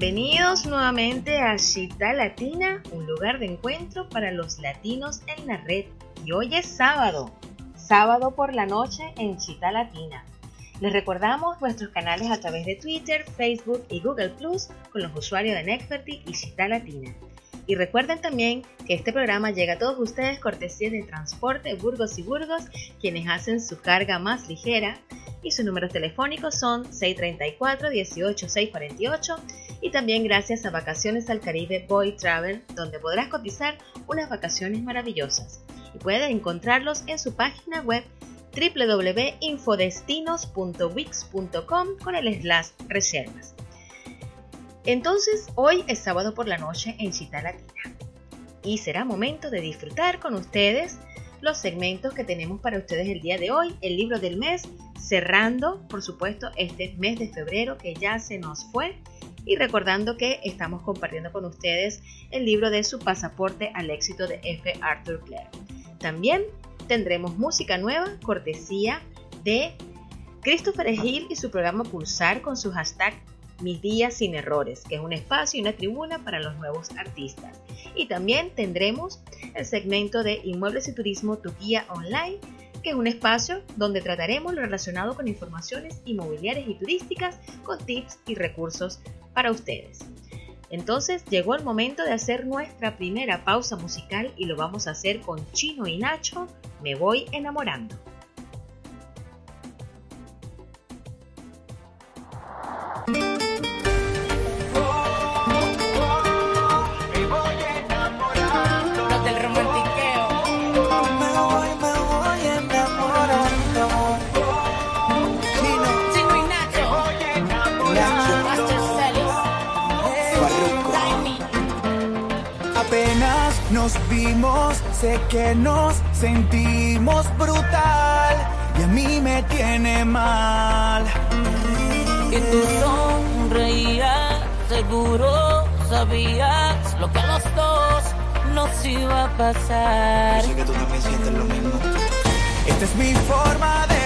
Bienvenidos nuevamente a Cita Latina, un lugar de encuentro para los latinos en la red. Y hoy es sábado, sábado por la noche en Cita Latina. Les recordamos nuestros canales a través de Twitter, Facebook y Google Plus con los usuarios de Nexperty y Cita Latina. Y recuerden también que este programa llega a todos ustedes cortesía de Transporte Burgos y Burgos, quienes hacen su carga más ligera y sus números telefónicos son 634 18 648 y también gracias a Vacaciones al Caribe Boy Travel, donde podrás cotizar unas vacaciones maravillosas. Y puedes encontrarlos en su página web www.infodestinos.wix.com con el slash reservas. Entonces, hoy es sábado por la noche en Chita Latina y será momento de disfrutar con ustedes los segmentos que tenemos para ustedes el día de hoy, el libro del mes, cerrando, por supuesto, este mes de febrero que ya se nos fue y recordando que estamos compartiendo con ustedes el libro de su pasaporte al éxito de F. Arthur Clarke. También tendremos música nueva, cortesía de Christopher Hill y su programa Pulsar con su hashtag mis días sin errores, que es un espacio y una tribuna para los nuevos artistas. Y también tendremos el segmento de Inmuebles y Turismo, tu guía online, que es un espacio donde trataremos lo relacionado con informaciones inmobiliarias y turísticas, con tips y recursos para ustedes. Entonces llegó el momento de hacer nuestra primera pausa musical y lo vamos a hacer con Chino y Nacho, Me voy enamorando. Sé que nos sentimos brutal y a mí me tiene mal. Y tú sonreías, seguro sabías lo que a los dos nos iba a pasar. Yo sé que tú también sientes lo mismo. Esta es mi forma de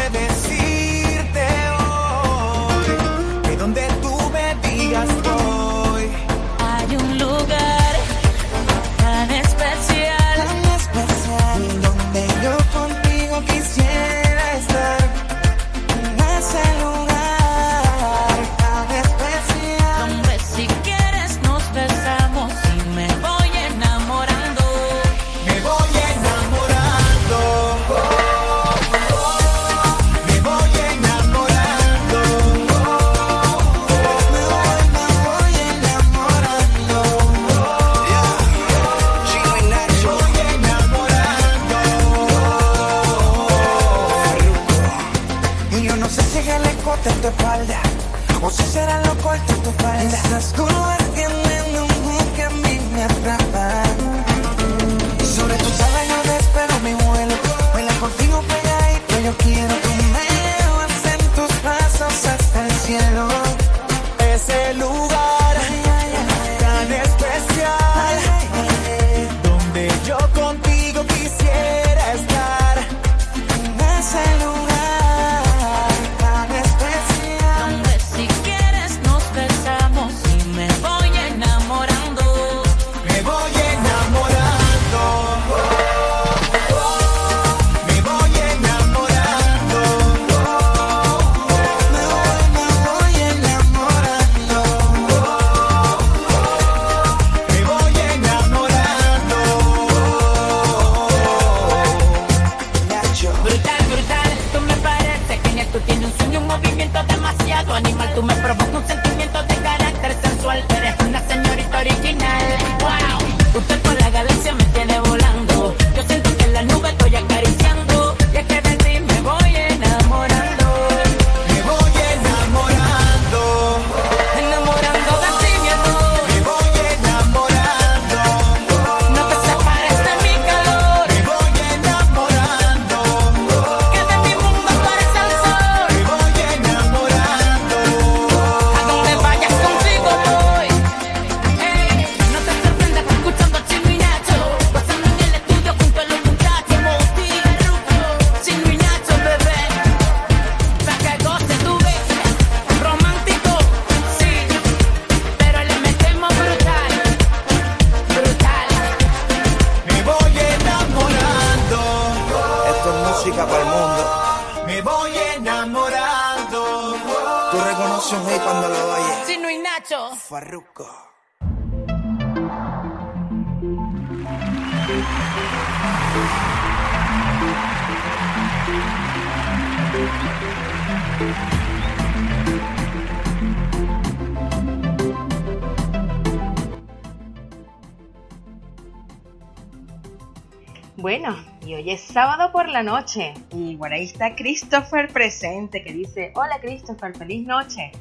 la noche. Y por ahí está Christopher presente que dice, hola Christopher, feliz noche.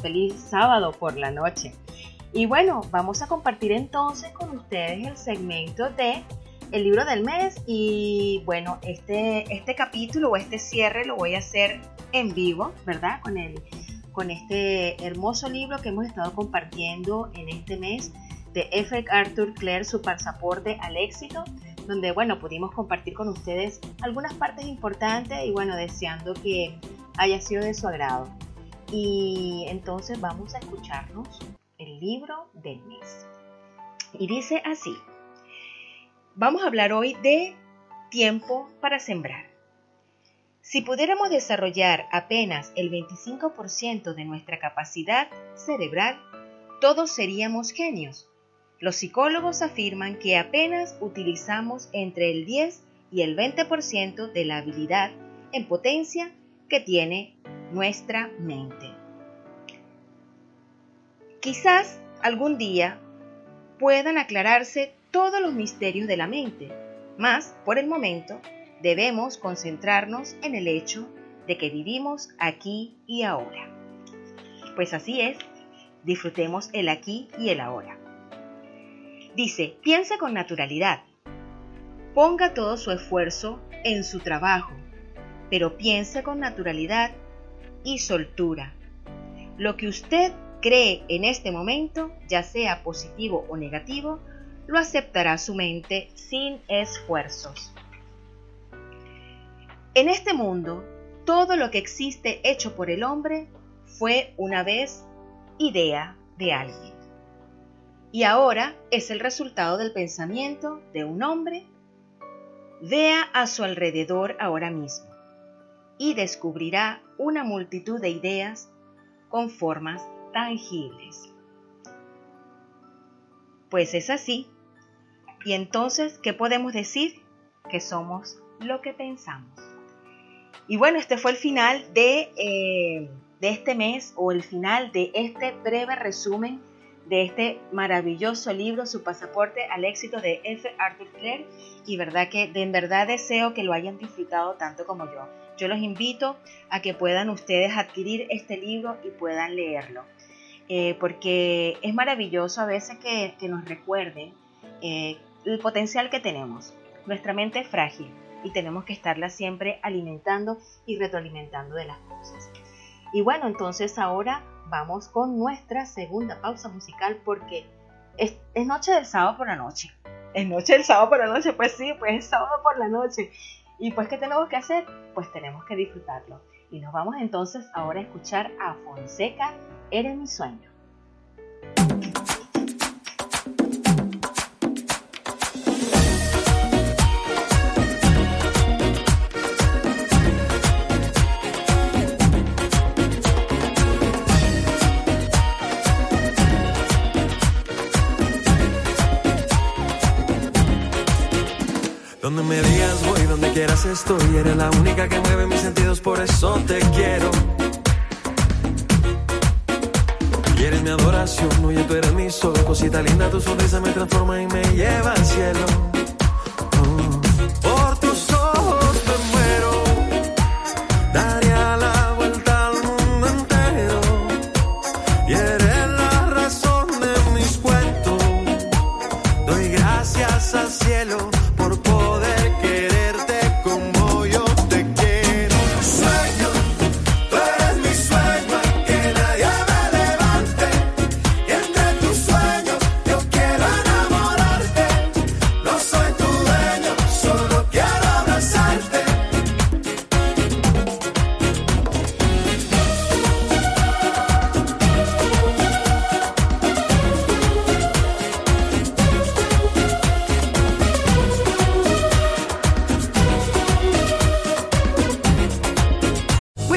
Feliz sábado por la noche. Y bueno, vamos a compartir entonces con ustedes el segmento de el libro del mes. Y bueno, este, este capítulo o este cierre lo voy a hacer en vivo, ¿verdad? Con, el, con este hermoso libro que hemos estado compartiendo en este mes de F. Arthur Clare, su pasaporte al éxito donde bueno pudimos compartir con ustedes algunas partes importantes y bueno deseando que haya sido de su agrado. Y entonces vamos a escucharnos el libro del mes y dice así vamos a hablar hoy de tiempo para sembrar. Si pudiéramos desarrollar apenas el 25% de nuestra capacidad cerebral todos seríamos genios los psicólogos afirman que apenas utilizamos entre el 10 y el 20% de la habilidad en potencia que tiene nuestra mente. Quizás algún día puedan aclararse todos los misterios de la mente, mas por el momento debemos concentrarnos en el hecho de que vivimos aquí y ahora. Pues así es, disfrutemos el aquí y el ahora. Dice, piense con naturalidad. Ponga todo su esfuerzo en su trabajo, pero piense con naturalidad y soltura. Lo que usted cree en este momento, ya sea positivo o negativo, lo aceptará su mente sin esfuerzos. En este mundo, todo lo que existe hecho por el hombre fue una vez idea de alguien y ahora es el resultado del pensamiento de un hombre, vea a su alrededor ahora mismo y descubrirá una multitud de ideas con formas tangibles. Pues es así. Y entonces, ¿qué podemos decir? Que somos lo que pensamos. Y bueno, este fue el final de, eh, de este mes o el final de este breve resumen de este maravilloso libro, Su pasaporte al éxito de F. Arthur Clare. Y verdad que de en verdad deseo que lo hayan disfrutado tanto como yo. Yo los invito a que puedan ustedes adquirir este libro y puedan leerlo. Eh, porque es maravilloso a veces que, que nos recuerden eh, el potencial que tenemos. Nuestra mente es frágil y tenemos que estarla siempre alimentando y retroalimentando de las cosas. Y bueno, entonces ahora vamos con nuestra segunda pausa musical porque es, noche del sábado por la noche. Es noche del sábado por la noche, pues sí, pues es sábado por la noche. Y pues, ¿qué tenemos que hacer? Pues tenemos que disfrutarlo. Y nos vamos entonces ahora a escuchar a Fonseca, Eres mi sueño. Cuando me digas voy donde quieras estoy, eres la única que mueve mis sentidos, por eso te quiero. Y eres mi adoración, oye tú eres mi sol, cosita linda, tu sonrisa me transforma y me lleva al cielo.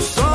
Tus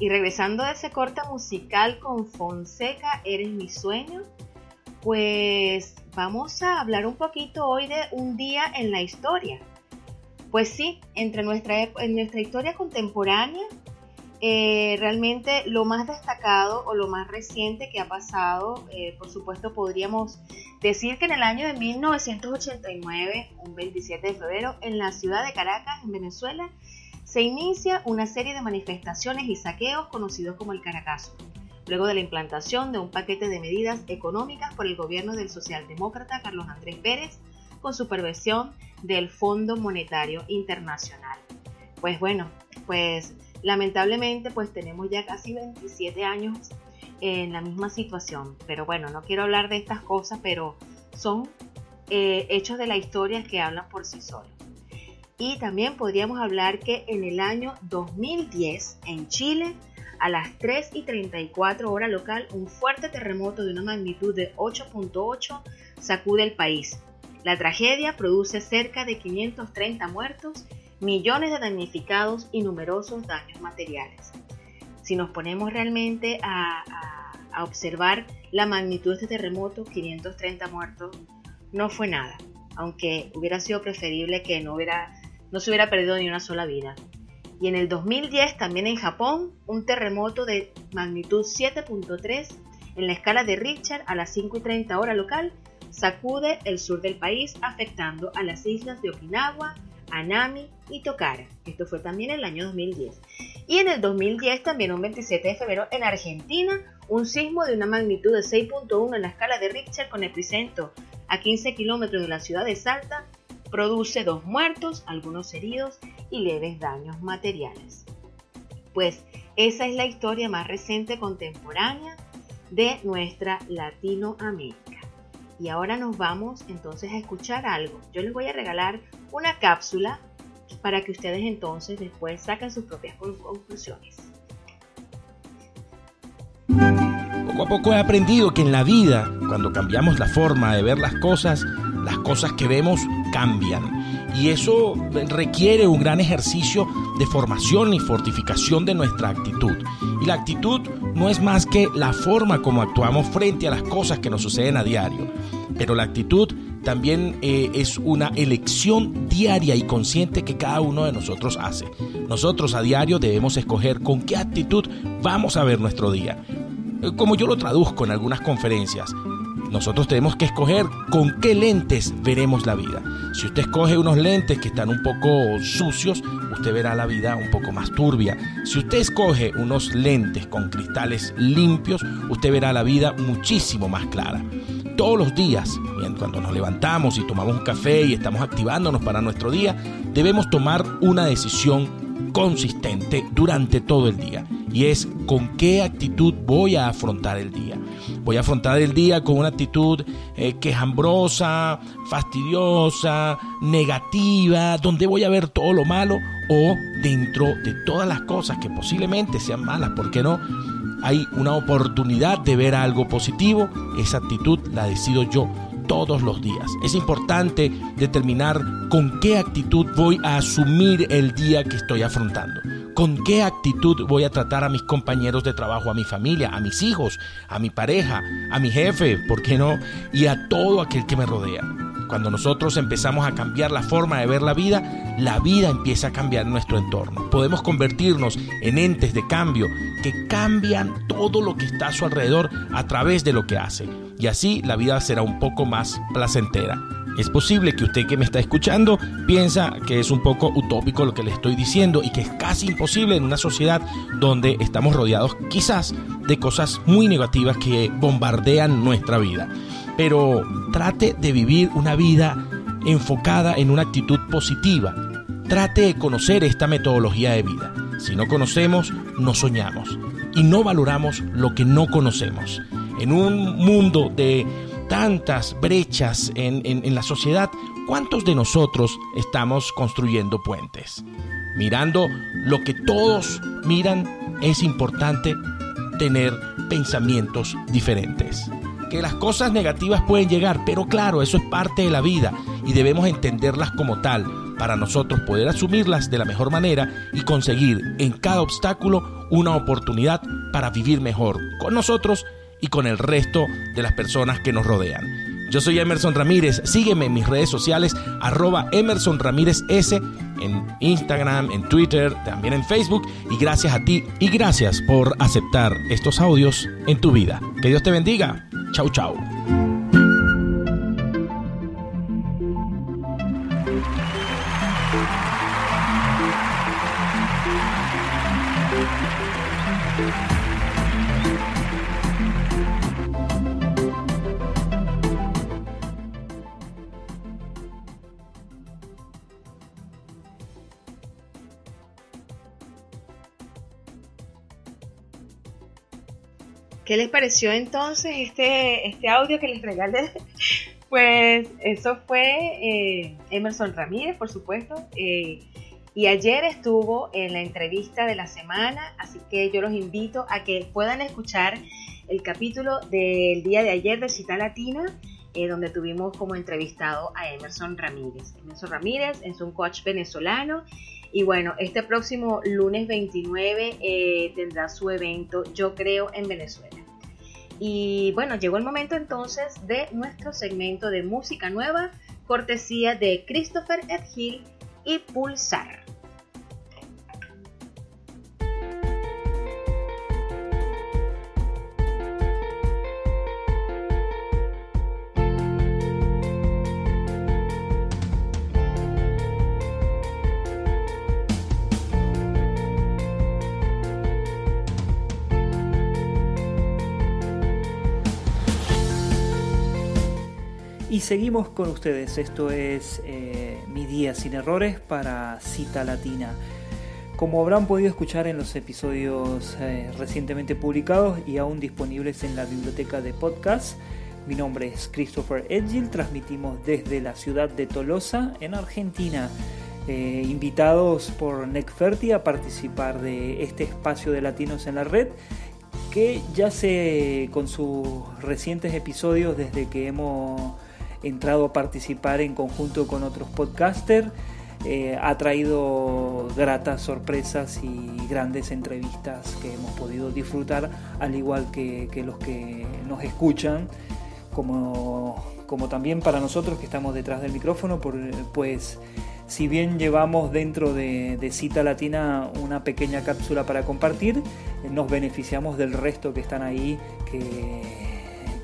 y regresando a ese corte musical con Fonseca, Eres mi sueño, pues vamos a hablar un poquito hoy de un día en la historia. Pues sí, entre nuestra, en nuestra historia contemporánea, eh, realmente lo más destacado o lo más reciente que ha pasado, eh, por supuesto podríamos decir que en el año de 1989, un 27 de febrero, en la ciudad de Caracas, en Venezuela, se inicia una serie de manifestaciones y saqueos conocidos como el Caracazo, luego de la implantación de un paquete de medidas económicas por el gobierno del socialdemócrata Carlos Andrés Pérez, con supervisión del Fondo Monetario Internacional. Pues bueno, pues lamentablemente pues tenemos ya casi 27 años en la misma situación, pero bueno, no quiero hablar de estas cosas, pero son eh, hechos de la historia que hablan por sí solos. Y también podríamos hablar que en el año 2010 en Chile, a las 3 y 34 hora local, un fuerte terremoto de una magnitud de 8.8 sacude el país. La tragedia produce cerca de 530 muertos, millones de damnificados y numerosos daños materiales. Si nos ponemos realmente a, a- observar la magnitud de este terremoto, 530 muertos, no fue nada. aunque hubiera sido preferible que no, hubiera, no se hubiera perdido ni una sola vida. Y en el 2010 también en Japón, un terremoto de magnitud 7.3 en la escala de Richter a las 5 y 30 hora local sacude el sur del país afectando a las islas de Okinawa, Anami y Tokara. Esto fue también el año 2010. Y en el 2010, también un 27 de febrero, en Argentina, un sismo de una magnitud de 6.1 en la escala de Richter con epicentro a 15 kilómetros de la ciudad de Salta produce dos muertos, algunos heridos y leves daños materiales. Pues esa es la historia más reciente contemporánea de nuestra Latinoamérica. Y ahora nos vamos entonces a escuchar algo. Yo les voy a regalar una cápsula para que ustedes entonces después saquen sus propias conclusiones. Poco a poco he aprendido que en la vida, cuando cambiamos la forma de ver las cosas, las cosas que vemos cambian. Y eso requiere un gran ejercicio de formación y fortificación de nuestra actitud. Y la actitud no es más que la forma como actuamos frente a las cosas que nos suceden a diario. Pero la actitud también eh, es una elección diaria y consciente que cada uno de nosotros hace. Nosotros a diario debemos escoger con qué actitud vamos a ver nuestro día. Eh, Como yo lo traduzco en algunas conferencias, nosotros tenemos que escoger con qué lentes veremos la vida. Si usted escoge unos lentes que están un poco sucios, usted verá la vida un poco más turbia. Si usted escoge unos lentes con cristales limpios, usted verá la vida muchísimo más clara. Todos los días, cuando nos levantamos y tomamos un café y estamos activándonos para nuestro día, debemos tomar una decisión consistente durante todo el día. Y es con qué actitud voy a afrontar el día. Voy a afrontar el día con una actitud eh, quejambrosa, fastidiosa, negativa, donde voy a ver todo lo malo o dentro de todas las cosas que posiblemente sean malas, ¿por qué no? Hay una oportunidad de ver algo positivo, esa actitud la decido yo todos los días. Es importante determinar con qué actitud voy a asumir el día que estoy afrontando. Con qué actitud voy a tratar a mis compañeros de trabajo, a mi familia, a mis hijos, a mi pareja, a mi jefe, ¿por qué no? Y a todo aquel que me rodea. Cuando nosotros empezamos a cambiar la forma de ver la vida, la vida empieza a cambiar nuestro entorno. Podemos convertirnos en entes de cambio que cambian todo lo que está a su alrededor a través de lo que hace. Y así la vida será un poco más placentera. Es posible que usted que me está escuchando piensa que es un poco utópico lo que le estoy diciendo y que es casi imposible en una sociedad donde estamos rodeados quizás de cosas muy negativas que bombardean nuestra vida. Pero trate de vivir una vida enfocada en una actitud positiva. Trate de conocer esta metodología de vida. Si no conocemos, no soñamos y no valoramos lo que no conocemos. En un mundo de tantas brechas en, en, la sociedad, ¿cuántos de nosotros estamos construyendo puentes? Mirando lo que todos miran, es importante tener pensamientos diferentes. Que las cosas negativas pueden llegar, pero claro, eso es parte de la vida y debemos entenderlas como tal para nosotros poder asumirlas de la mejor manera y conseguir en cada obstáculo una oportunidad para vivir mejor con nosotros y con el resto de las personas que nos rodean. Yo soy Emerson Ramírez, sígueme en mis redes sociales, arroba Emerson S, en Instagram, en Twitter, también en Facebook, y gracias a ti y gracias por aceptar estos audios en tu vida. Que Dios te bendiga. Chau, chau. ¿Qué les pareció entonces este, este audio que les regalé? Pues eso fue eh, Emerson Ramírez, por supuesto. Eh, y ayer estuvo en la entrevista de la semana, así que yo los invito a que puedan escuchar el capítulo del día de ayer de Cita Latina, eh, donde tuvimos como entrevistado a Emerson Ramírez. Emerson Ramírez es un coach venezolano y bueno, este próximo lunes 29 eh, tendrá su evento, yo creo, en Venezuela. Y bueno, llegó el momento entonces de nuestro segmento de música nueva cortesía de Christopher Edhill y Pulsar. Seguimos con ustedes. Esto es eh, Mi Día Sin Errores para Cita Latina. Como habrán podido escuchar en los episodios eh, recientemente publicados y aún disponibles en la biblioteca de podcast, mi nombre es Christopher Edgil. Transmitimos desde la ciudad de Tolosa, en Argentina. Eh, invitados por Necferti a participar de este espacio de latinos en la red que ya se con sus recientes episodios desde que hemos entrado a participar en conjunto con otros podcasters. Eh, ha traído gratas sorpresas y grandes entrevistas que hemos podido disfrutar, al igual que, que los que nos escuchan, como, como, también para nosotros que estamos detrás del micrófono, por, pues si bien llevamos dentro de, de, Cita Latina una pequeña cápsula para compartir, nos beneficiamos del resto que están ahí, que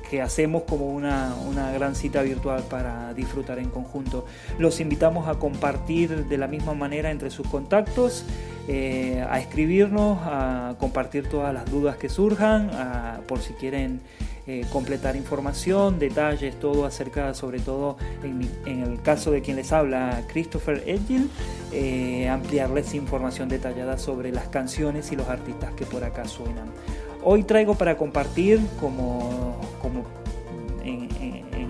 que hacemos como una, una, gran cita virtual para disfrutar en conjunto. Los invitamos a compartir de la misma manera entre sus contactos, eh, a escribirnos, a compartir todas las dudas que surjan, a, por si quieren eh, completar información, detalles, todo acerca, sobre todo en, mi, en, el caso de quien les habla, Christopher Edgil, eh, ampliarles información detallada sobre las canciones y los artistas que por acá suenan. Hoy traigo para compartir como, como en,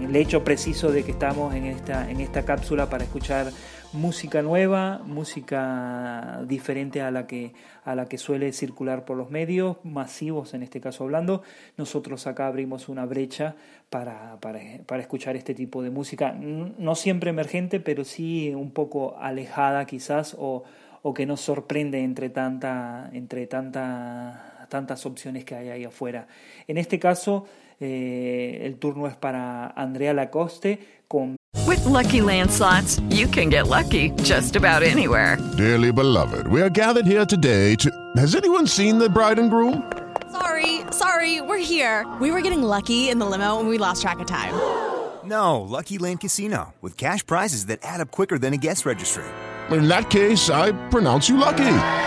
el hecho preciso de que estamos en esta, en esta cápsula para escuchar música nueva, música diferente a la que a la que suele circular por los medios masivos, en este caso hablando. Nosotros acá abrimos una brecha para, para, para escuchar este tipo de música, no siempre emergente, pero sí un poco alejada quizás o, o que nos sorprende entre tanta entre tanta tantas opciones que hay ahí afuera. En este caso, eh, el turno es para Andrea Lacoste con With lucky landslots, you can get lucky just about anywhere. Dearly beloved, we are gathered here today to. Has anyone seen the bride and groom? Sorry, sorry, we're here. We were getting lucky in the limo and we lost track of time. No, Lucky Land Casino, with cash prizes that add up quicker than a guest registry. In that case, I pronounce you lucky.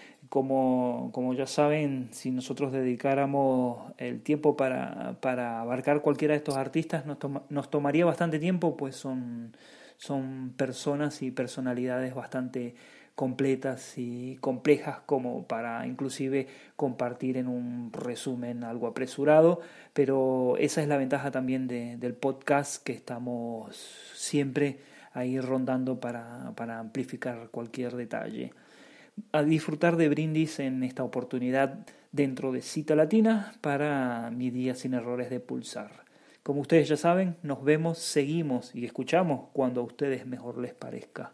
Como, como, ya saben, si nosotros dedicáramos el tiempo para, para abarcar cualquiera de estos artistas, nos, toma, nos, tomaría bastante tiempo, pues son, son personas y personalidades bastante completas y complejas como para inclusive compartir en un resumen algo apresurado, pero esa es la ventaja también de, del podcast que estamos siempre ahí rondando para, para amplificar cualquier detalle a disfrutar de brindis en esta oportunidad dentro de Cita Latina para mi día sin errores de pulsar. Como ustedes ya saben, nos vemos, seguimos y escuchamos cuando a ustedes mejor les parezca.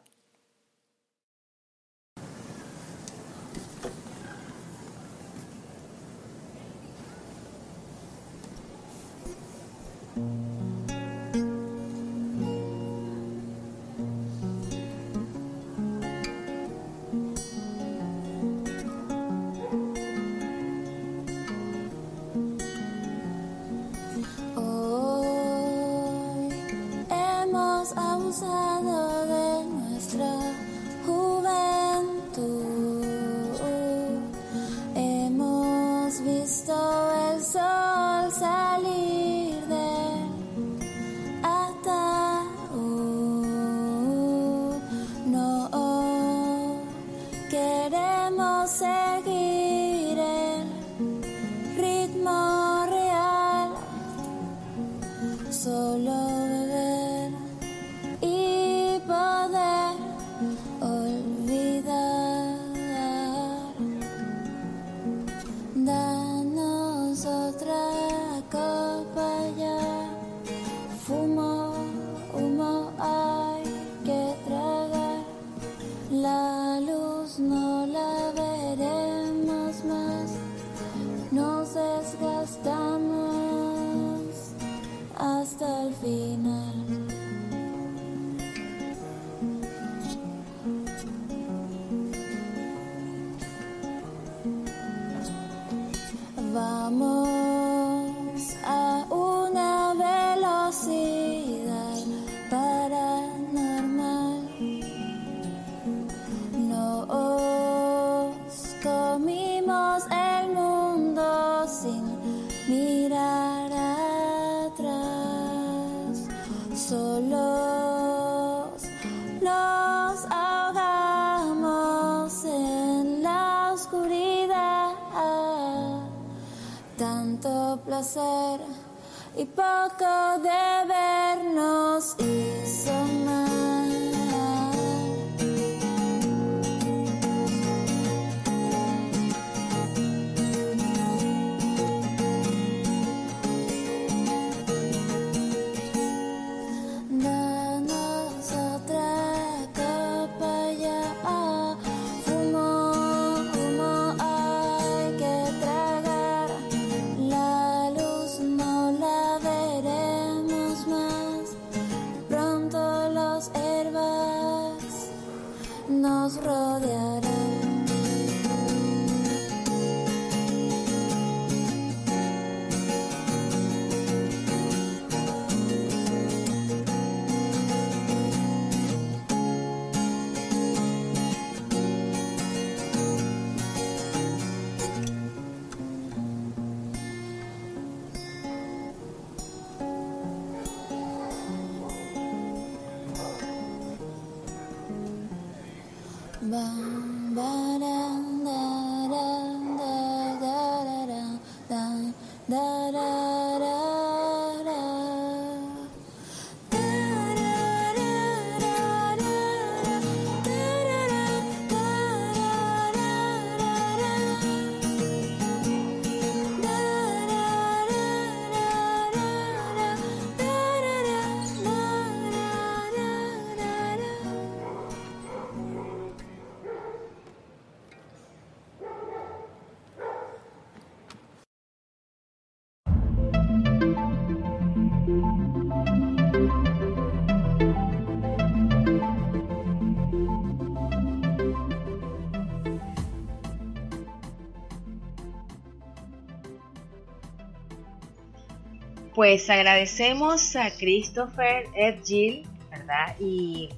Pues agradecemos a Christopher Ed Gill, ¿verdad? Y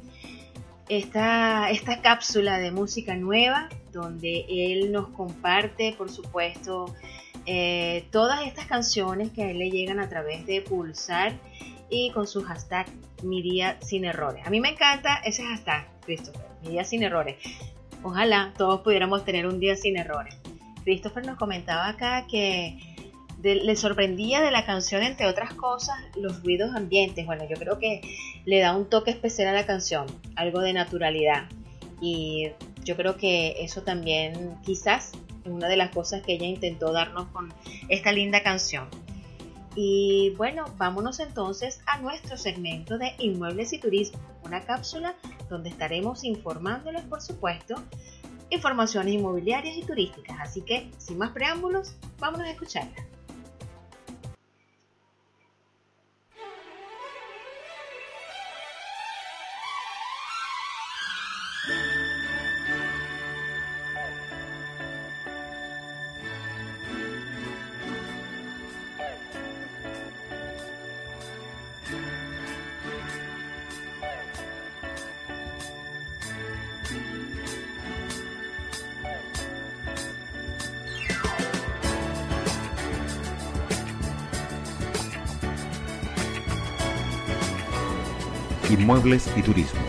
esta, esta cápsula de música nueva, donde él nos comparte, por supuesto, eh, todas estas canciones que a él le llegan a través de Pulsar y con su hashtag Mi Día Sin Errores. A mí me encanta ese hashtag, Christopher, Mi Día Sin Errores. Ojalá todos pudiéramos tener un día sin errores. Christopher nos comentaba acá que le sorprendía de la canción, entre otras cosas, los ruidos ambientes. Bueno, yo creo que le da un toque especial a la canción, algo de naturalidad. Y yo creo que eso también quizás es una de las cosas que ella intentó darnos con esta linda canción. Y bueno, vámonos entonces a nuestro segmento de inmuebles y turismo, una cápsula donde estaremos informándoles, por supuesto, informaciones inmobiliarias y turísticas. Así que, sin más preámbulos, vámonos a escucharla. Inmuebles y turismo.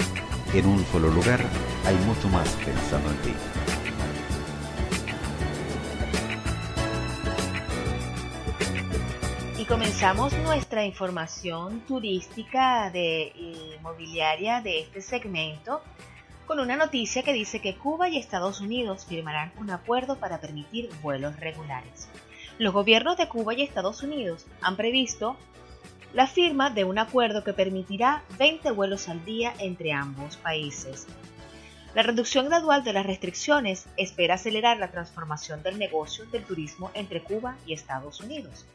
En un solo lugar hay mucho más pensando en ti. Y comenzamos nuestra información turística de inmobiliaria de este segmento con una noticia que dice que Cuba y Estados Unidos firmarán un acuerdo para permitir vuelos regulares. Los gobiernos de Cuba y Estados Unidos han previsto la firma de un acuerdo que permitirá 20 vuelos al día entre ambos países. La reducción gradual de las restricciones espera acelerar la transformación del negocio del turismo entre Cuba y Estados Unidos.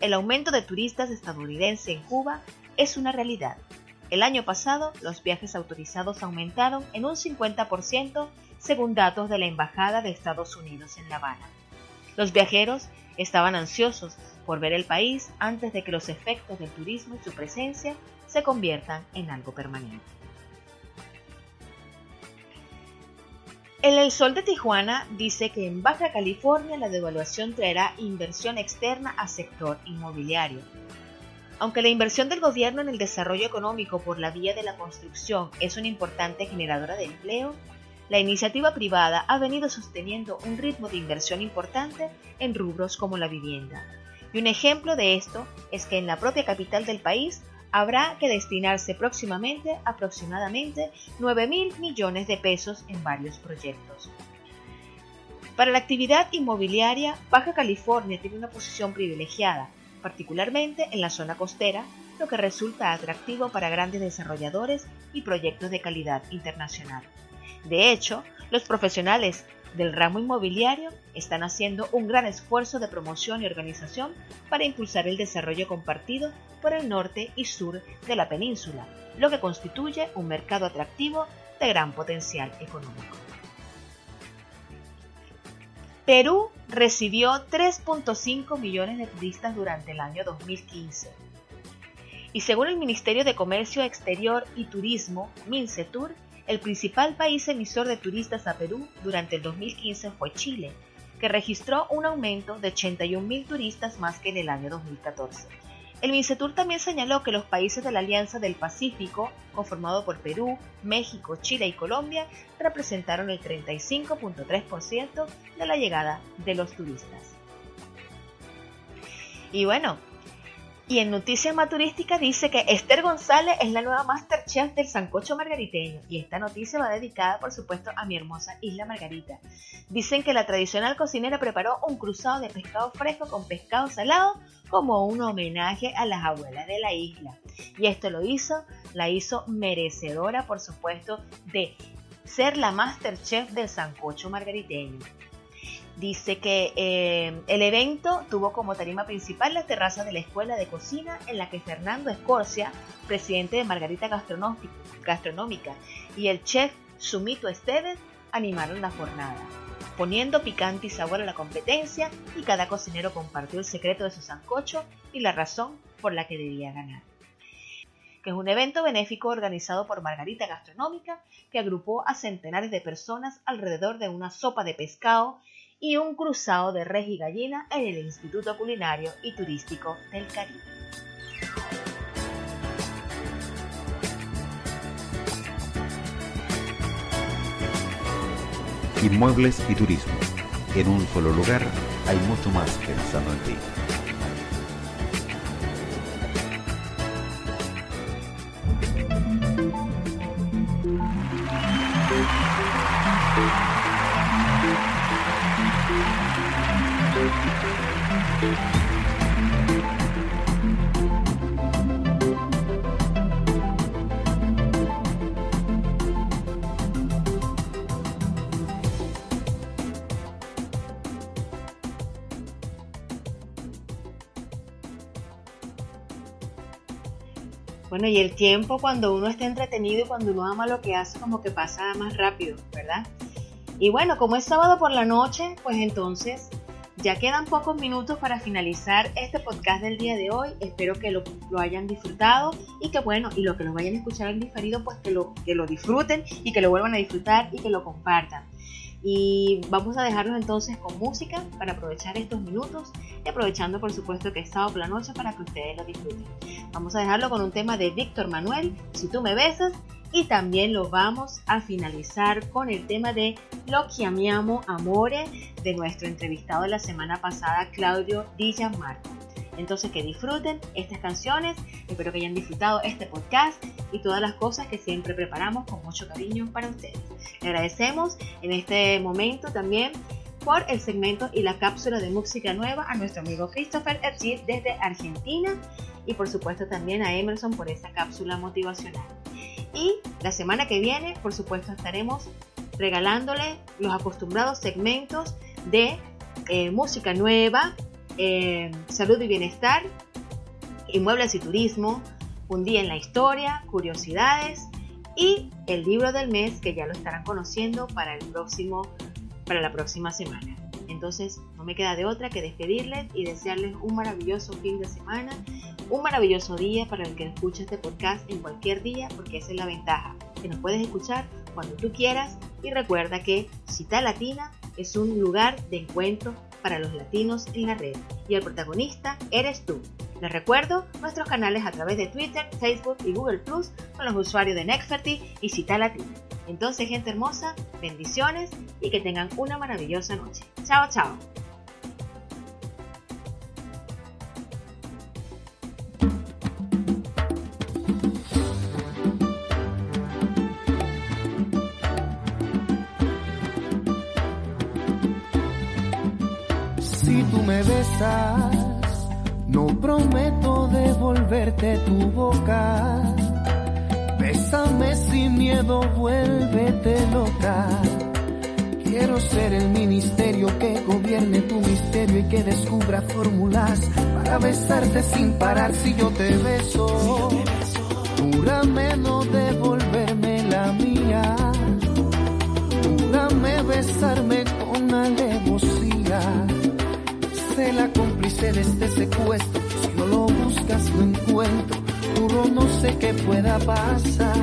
el aumento de turistas estadounidenses en Cuba es una realidad. El año pasado, los viajes autorizados aumentaron en un 50% según datos de la Embajada de Estados Unidos en La Habana. Los viajeros estaban ansiosos por ver el país antes de que los efectos del turismo y su presencia se conviertan en algo permanente. El El Sol de Tijuana dice que en Baja California la devaluación traerá inversión externa al sector inmobiliario. Aunque la inversión del gobierno en el desarrollo económico por la vía de la construcción es una importante generadora de empleo, la iniciativa privada ha venido sosteniendo un ritmo de inversión importante en rubros como la vivienda. Y un ejemplo de esto es que en la propia capital del país habrá que destinarse próximamente aproximadamente 9 mil millones de pesos en varios proyectos. Para la actividad inmobiliaria, Baja California tiene una posición privilegiada, particularmente en la zona costera, lo que resulta atractivo para grandes desarrolladores y proyectos de calidad internacional. De hecho, los profesionales del ramo inmobiliario están haciendo un gran esfuerzo de promoción y organización para impulsar el desarrollo compartido por el norte y sur de la península, lo que constituye un mercado atractivo de gran potencial económico. Perú recibió 3.5 millones de turistas durante el año 2015. Y según el Ministerio de Comercio Exterior y Turismo, MINCETUR, el principal país emisor de turistas a Perú durante el 2015 fue Chile, que registró un aumento de 81.000 turistas más que en el año 2014. El MINCETUR también señaló que los países de la Alianza del Pacífico, conformado por Perú, México, Chile y Colombia, representaron el 35.3% de la llegada de los turistas. Y bueno, y en Noticias Maturísticas dice que Esther González es la nueva Masterchef del Sancocho Margariteño. Y esta noticia va dedicada, por supuesto, a mi hermosa Isla Margarita. Dicen que la tradicional cocinera preparó un cruzado de pescado fresco con pescado salado como un homenaje a las abuelas de la isla. Y esto lo hizo, la hizo merecedora, por supuesto, de ser la Masterchef del Sancocho Margariteño. Dice que eh, el evento tuvo como tarima principal la terraza de la Escuela de Cocina en la que Fernando Escorcia, presidente de Margarita Gastronómica, y el chef Sumito Esteves animaron la jornada, poniendo picante y sabor a la competencia y cada cocinero compartió el secreto de su sancocho y la razón por la que debía ganar. Que es un evento benéfico organizado por Margarita Gastronómica que agrupó a centenares de personas alrededor de una sopa de pescado y un cruzado de res y gallina en el Instituto Culinario y Turístico del Caribe. Inmuebles y turismo. En un solo lugar hay mucho más pensando en ti. Bueno, y el tiempo cuando uno está entretenido y cuando uno ama lo que hace, como que pasa más rápido, ¿verdad? Y bueno, como es sábado por la noche, pues entonces ya quedan pocos minutos para finalizar este podcast del día de hoy. Espero que lo, lo hayan disfrutado y que bueno, y los que lo vayan a escuchar en diferido, pues que lo, que lo disfruten y que lo vuelvan a disfrutar y que lo compartan. Y vamos a dejarlos entonces con música para aprovechar estos minutos y aprovechando por supuesto que es sábado por la noche para que ustedes lo disfruten. Vamos a dejarlo con un tema de Víctor Manuel, Si tú me besas, y también lo vamos a finalizar con el tema de Lo chiamiamo amore de nuestro entrevistado de la semana pasada, Claudio Di Gianmarco. Entonces que disfruten estas canciones, espero que hayan disfrutado este podcast y todas las cosas que siempre preparamos con mucho cariño para ustedes. Le agradecemos en este momento también por el segmento y la cápsula de música nueva a nuestro amigo Christopher Ergil desde Argentina y por supuesto también a Emerson por esa cápsula motivacional. Y la semana que viene, por supuesto, estaremos regalándole los acostumbrados segmentos de eh, música nueva, eh, salud y bienestar, inmuebles y turismo, un día en la historia, curiosidades y el libro del mes que ya lo estarán conociendo para el próximo para la próxima semana. Entonces, no me queda de otra que despedirles y desearles un maravilloso fin de semana, un maravilloso día para el que escuche este podcast en cualquier día, porque esa es la ventaja, que nos puedes escuchar cuando tú quieras y recuerda que Cita Latina es un lugar de encuentro para los latinos en la red y el protagonista eres tú. Les recuerdo nuestros canales a través de Twitter, Facebook y Google Plus con los usuarios de Nexperty y Cita Latina. Entonces, gente hermosa, bendiciones y que tengan una maravillosa noche. Chao, chao. Me besas, no prometo devolverte tu boca. Bésame sin miedo, vuélvete loca. Quiero ser el ministerio que gobierne tu misterio y que descubra fórmulas para besarte sin parar si yo te beso. Júrame no devolverme la mía. Júrame besarme con alevosía. La cómplice de este secuestro. Si no lo buscas, lo encuentro. Juro no sé qué pueda pasar.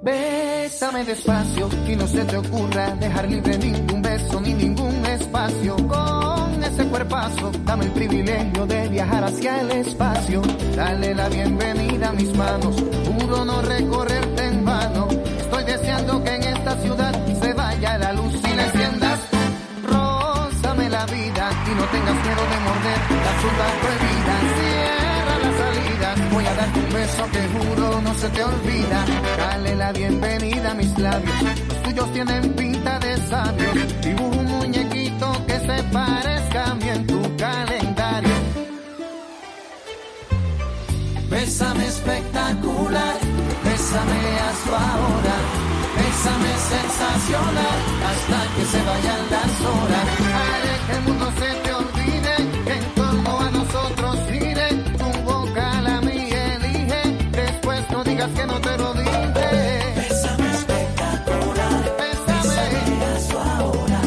Bésame despacio y no se te ocurra dejar libre ningún beso ni ningún espacio. Con ese cuerpazo, dame el privilegio de viajar hacia el espacio. Dale la bienvenida a mis manos, juro no recorrerte en vano. Estoy deseando que en esta ciudad se vaya la luz y la enciendas. La vida y no tengas miedo de morder la fruta prohibida. Cierra las salidas, voy a darte un beso que juro no se te olvida. Dale la bienvenida a mis labios, los tuyos tienen pinta de sabios. Dibujo un muñequito que se parezca a mí en tu calendario. Bésame espectacular, bésame hazlo ahora, bésame sensacional, hasta que se vayan las horas. Haré que el mundo se te olvide, que en torno a nosotros gire, tu boca la mía elige, después no digas que no te lo dije. Bésame espectacular, bésame hazlo ahora,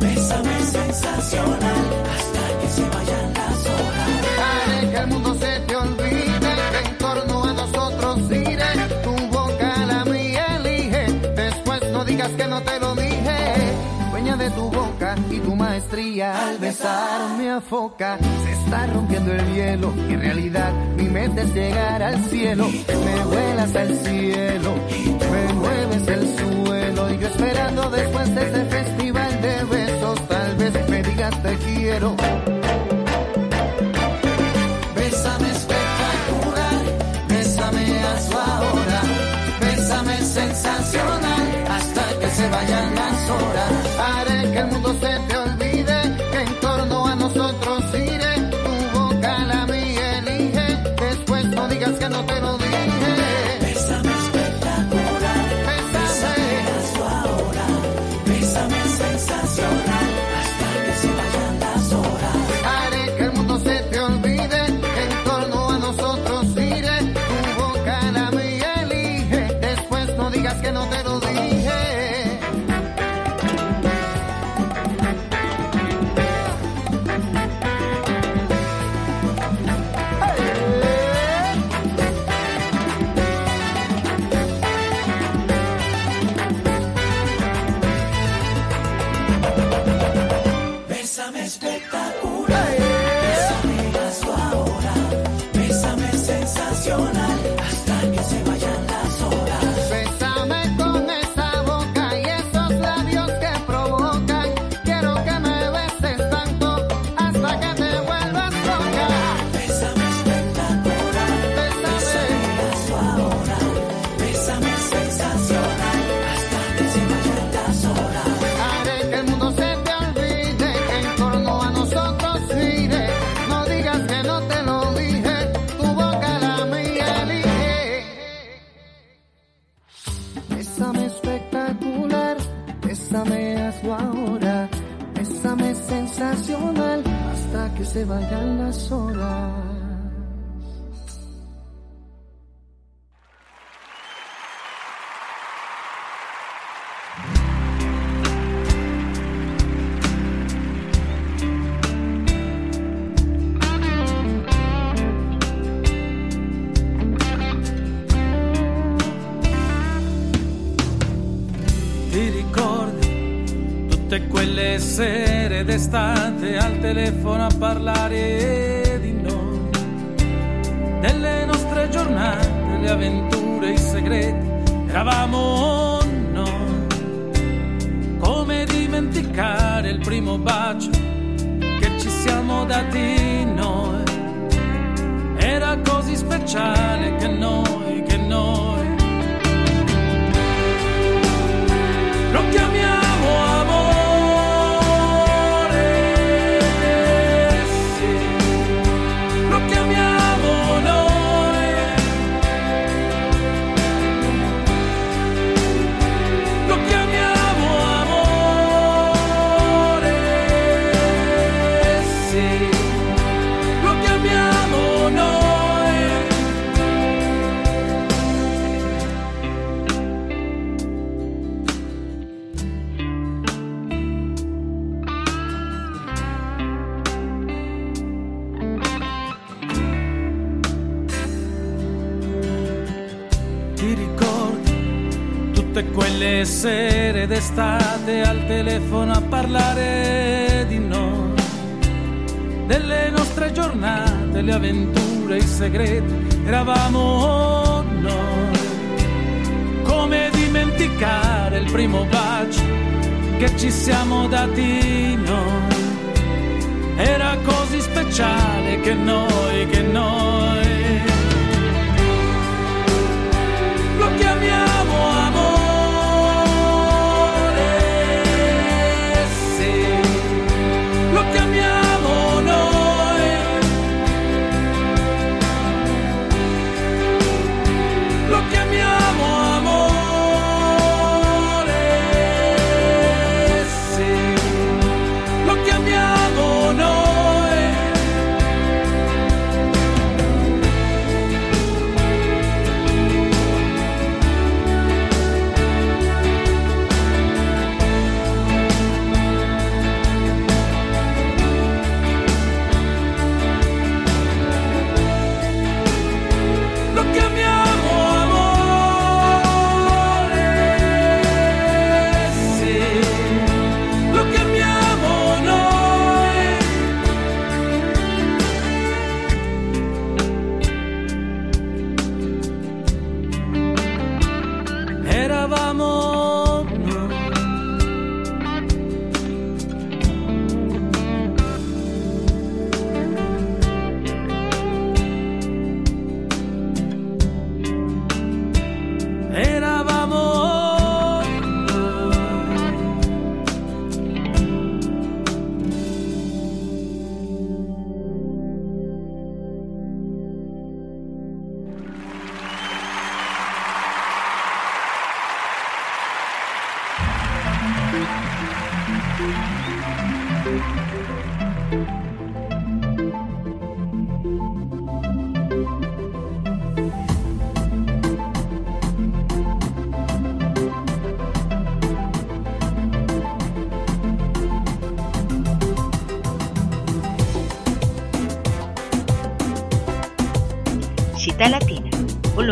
bésame sensacional, y tu maestría al besarme a foca. Se está rompiendo el hielo y en realidad mi mente es llegar al cielo. Me vuelas al cielo, me mueves el suelo y yo esperando después de este festival de besos tal vez me digas te quiero. Bésame espectacular, bésame hazlo ahora, bésame sensacional, hasta que se vayan las horas. El mundo se te se vayan las horas. Sere d'estate al telefono a parlare di noi, delle nostre giornate, le avventure, i segreti, eravamo noi. Come dimenticare il primo bacio che ci siamo dati noi? Era così speciale che noi quelle sere d'estate al telefono a parlare di noi, delle nostre giornate, le avventure, i segreti, eravamo noi. Come dimenticare il primo bacio che ci siamo dati noi? Era così speciale che noi, che noi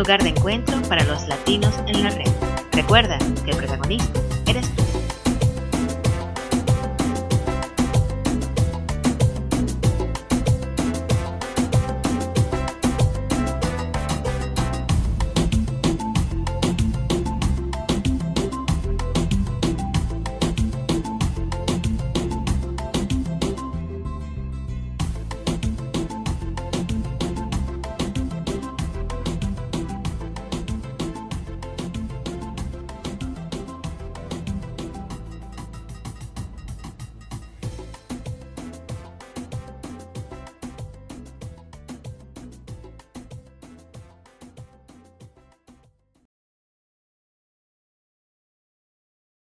lugar de encuentro para los latinos en la red. Recuerda que el protagonista.